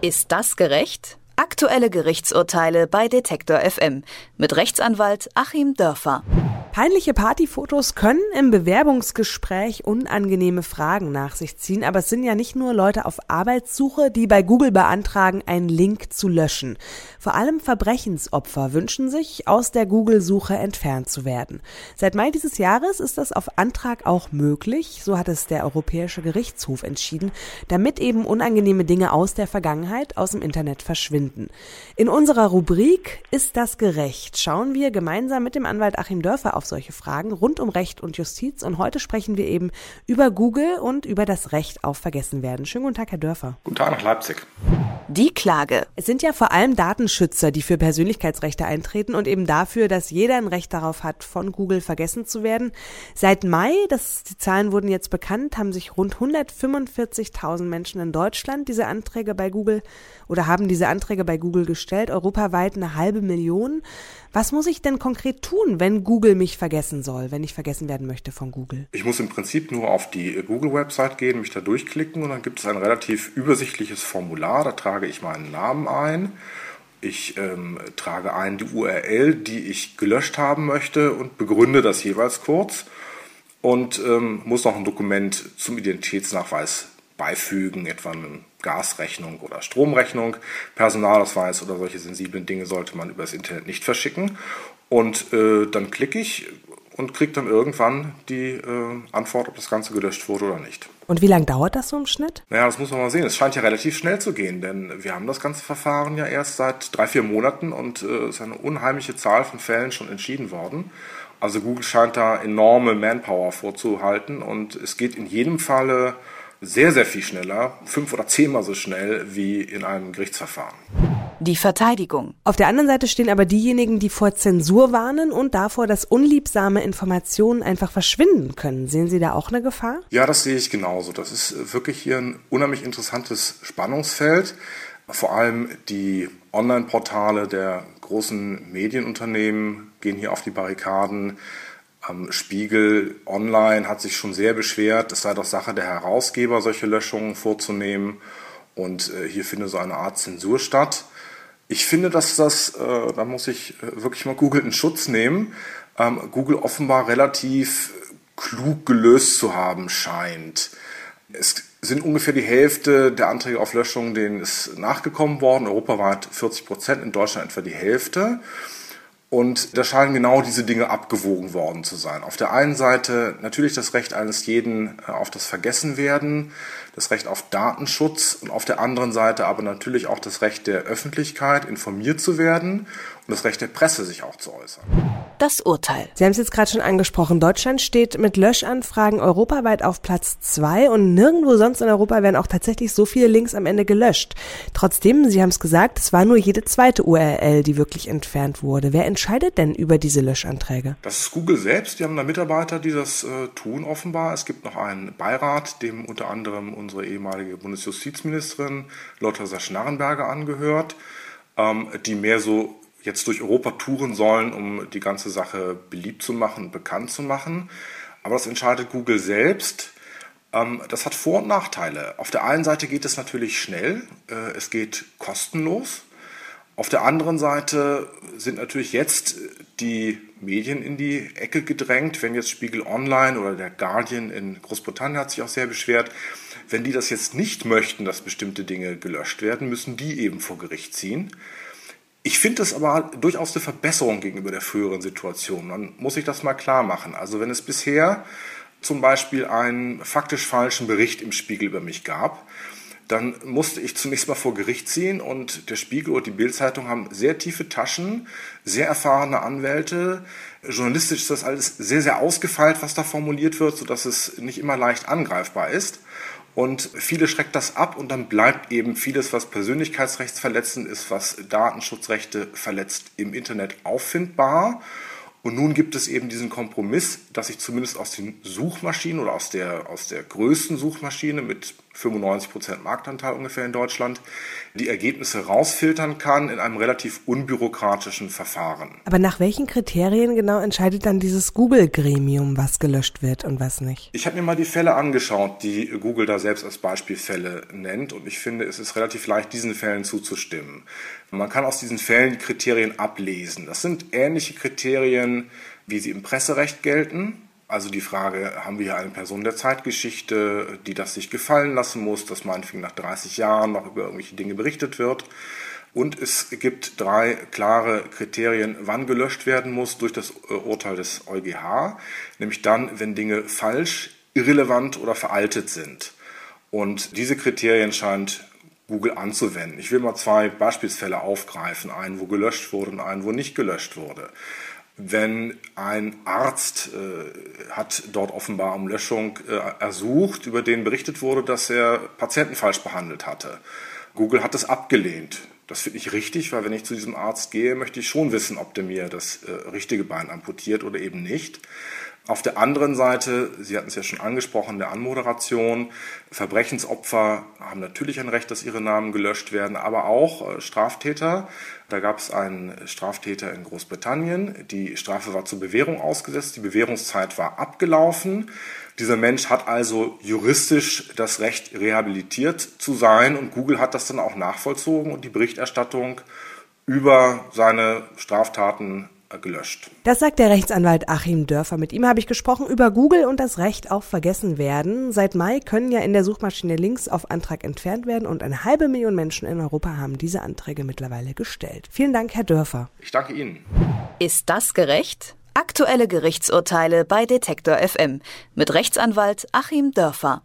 Ist das gerecht? Aktuelle Gerichtsurteile bei Detektor FM mit Rechtsanwalt Achim Dörfer. Peinliche Partyfotos können im Bewerbungsgespräch unangenehme Fragen nach sich ziehen, aber es sind ja nicht nur Leute auf Arbeitssuche, die bei Google beantragen, einen Link zu löschen. Vor allem Verbrechensopfer wünschen sich, aus der Google-Suche entfernt zu werden. Seit Mai dieses Jahres ist das auf Antrag auch möglich, so hat es der Europäische Gerichtshof entschieden, damit eben unangenehme Dinge aus der Vergangenheit aus dem Internet verschwinden. In unserer Rubrik Ist das gerecht? schauen wir gemeinsam mit dem Anwalt Achim Dörfer auf solche Fragen rund um Recht und Justiz. Und heute sprechen wir eben über Google und über das Recht auf Vergessenwerden. Schönen guten Tag, Herr Dörfer. Guten Tag nach Leipzig. Die Klage. Es sind ja vor allem Datenschützer, die für Persönlichkeitsrechte eintreten und eben dafür, dass jeder ein Recht darauf hat, von Google vergessen zu werden. Seit Mai, das, die Zahlen wurden jetzt bekannt, haben sich rund 145.000 Menschen in Deutschland diese Anträge bei Google oder haben diese Anträge bei Google gestellt, europaweit eine halbe Million. Was muss ich denn konkret tun, wenn Google mich vergessen soll, wenn ich vergessen werden möchte von Google? Ich muss im Prinzip nur auf die Google-Website gehen, mich da durchklicken und dann gibt es ein relativ übersichtliches Formular. Da trage ich meinen Namen ein. Ich ähm, trage ein die URL, die ich gelöscht haben möchte und begründe das jeweils kurz und ähm, muss noch ein Dokument zum Identitätsnachweis beifügen, etwa eine Gasrechnung oder Stromrechnung, Personalausweis oder solche sensiblen Dinge sollte man übers Internet nicht verschicken. Und äh, dann klicke ich und kriege dann irgendwann die äh, Antwort, ob das Ganze gelöscht wurde oder nicht. Und wie lange dauert das so im Schnitt? Naja, das muss man mal sehen. Es scheint ja relativ schnell zu gehen, denn wir haben das ganze Verfahren ja erst seit drei, vier Monaten und äh, es ist eine unheimliche Zahl von Fällen schon entschieden worden. Also Google scheint da enorme Manpower vorzuhalten und es geht in jedem Falle sehr, sehr viel schneller, fünf oder zehnmal so schnell wie in einem Gerichtsverfahren. Die Verteidigung. Auf der anderen Seite stehen aber diejenigen, die vor Zensur warnen und davor, dass unliebsame Informationen einfach verschwinden können. Sehen Sie da auch eine Gefahr? Ja, das sehe ich genauso. Das ist wirklich hier ein unheimlich interessantes Spannungsfeld. Vor allem die Online-Portale der großen Medienunternehmen gehen hier auf die Barrikaden. Am Spiegel Online hat sich schon sehr beschwert, es sei doch Sache der Herausgeber, solche Löschungen vorzunehmen. Und äh, hier findet so eine Art Zensur statt. Ich finde, dass das, äh, da muss ich äh, wirklich mal Google in Schutz nehmen, ähm, Google offenbar relativ klug gelöst zu haben scheint. Es sind ungefähr die Hälfte der Anträge auf Löschung, denen ist nachgekommen worden, europaweit 40 Prozent, in Deutschland etwa die Hälfte. Und da scheinen genau diese Dinge abgewogen worden zu sein. Auf der einen Seite natürlich das Recht eines jeden äh, auf das Vergessenwerden, das Recht auf Datenschutz und auf der anderen Seite aber natürlich auch das Recht der Öffentlichkeit, informiert zu werden und das Recht der Presse, sich auch zu äußern. Das Urteil. Sie haben es jetzt gerade schon angesprochen. Deutschland steht mit Löschanfragen europaweit auf Platz zwei und nirgendwo sonst in Europa werden auch tatsächlich so viele Links am Ende gelöscht. Trotzdem, Sie haben es gesagt, es war nur jede zweite URL, die wirklich entfernt wurde. Wer entscheidet denn über diese Löschanträge? Das ist Google selbst. Die haben da Mitarbeiter, die das äh, tun offenbar. Es gibt noch einen Beirat, dem unter anderem unsere ehemalige Bundesjustizministerin Lotta Schnarrenberger angehört, ähm, die mehr so jetzt durch Europa touren sollen, um die ganze Sache beliebt zu machen und bekannt zu machen. Aber das entscheidet Google selbst. Ähm, das hat Vor- und Nachteile. Auf der einen Seite geht es natürlich schnell, äh, es geht kostenlos. Auf der anderen Seite sind natürlich jetzt die Medien in die Ecke gedrängt. Wenn jetzt Spiegel Online oder der Guardian in Großbritannien hat sich auch sehr beschwert, wenn die das jetzt nicht möchten, dass bestimmte Dinge gelöscht werden, müssen die eben vor Gericht ziehen. Ich finde es aber durchaus eine Verbesserung gegenüber der früheren Situation. Man muss sich das mal klar machen. Also wenn es bisher zum Beispiel einen faktisch falschen Bericht im Spiegel über mich gab, dann musste ich zunächst mal vor Gericht ziehen und der Spiegel und die Bildzeitung haben sehr tiefe Taschen, sehr erfahrene Anwälte. Journalistisch ist das alles sehr, sehr ausgefeilt, was da formuliert wird, sodass es nicht immer leicht angreifbar ist. Und viele schreckt das ab und dann bleibt eben vieles, was persönlichkeitsrechtsverletzend ist, was Datenschutzrechte verletzt, im Internet auffindbar. Und nun gibt es eben diesen Kompromiss, dass ich zumindest aus den Suchmaschinen oder aus der, aus der größten Suchmaschine mit 95 Prozent Marktanteil ungefähr in Deutschland, die Ergebnisse rausfiltern kann in einem relativ unbürokratischen Verfahren. Aber nach welchen Kriterien genau entscheidet dann dieses Google-Gremium, was gelöscht wird und was nicht? Ich habe mir mal die Fälle angeschaut, die Google da selbst als Beispielfälle nennt und ich finde, es ist relativ leicht, diesen Fällen zuzustimmen. Man kann aus diesen Fällen die Kriterien ablesen. Das sind ähnliche Kriterien, wie sie im Presserecht gelten. Also die Frage, haben wir hier eine Person der Zeitgeschichte, die das sich gefallen lassen muss, dass meinetwegen nach 30 Jahren noch über irgendwelche Dinge berichtet wird. Und es gibt drei klare Kriterien, wann gelöscht werden muss durch das äh, Urteil des EuGH, nämlich dann, wenn Dinge falsch, irrelevant oder veraltet sind. Und diese Kriterien scheint Google anzuwenden. Ich will mal zwei Beispielsfälle aufgreifen, einen, wo gelöscht wurde und einen, wo nicht gelöscht wurde wenn ein Arzt äh, hat dort offenbar um Löschung äh, ersucht, über den berichtet wurde, dass er Patienten falsch behandelt hatte. Google hat es abgelehnt. Das finde ich richtig, weil wenn ich zu diesem Arzt gehe, möchte ich schon wissen, ob der mir das äh, richtige Bein amputiert oder eben nicht. Auf der anderen Seite, Sie hatten es ja schon angesprochen, der Anmoderation, Verbrechensopfer haben natürlich ein Recht, dass ihre Namen gelöscht werden, aber auch äh, Straftäter. Da gab es einen Straftäter in Großbritannien. Die Strafe war zur Bewährung ausgesetzt, die Bewährungszeit war abgelaufen. Dieser Mensch hat also juristisch das Recht, rehabilitiert zu sein und Google hat das dann auch nachvollzogen und die Berichterstattung über seine Straftaten gelöscht. Das sagt der Rechtsanwalt Achim Dörfer. Mit ihm habe ich gesprochen über Google und das Recht auf Vergessenwerden. Seit Mai können ja in der Suchmaschine Links auf Antrag entfernt werden und eine halbe Million Menschen in Europa haben diese Anträge mittlerweile gestellt. Vielen Dank, Herr Dörfer. Ich danke Ihnen. Ist das gerecht? Aktuelle Gerichtsurteile bei Detektor FM mit Rechtsanwalt Achim Dörfer.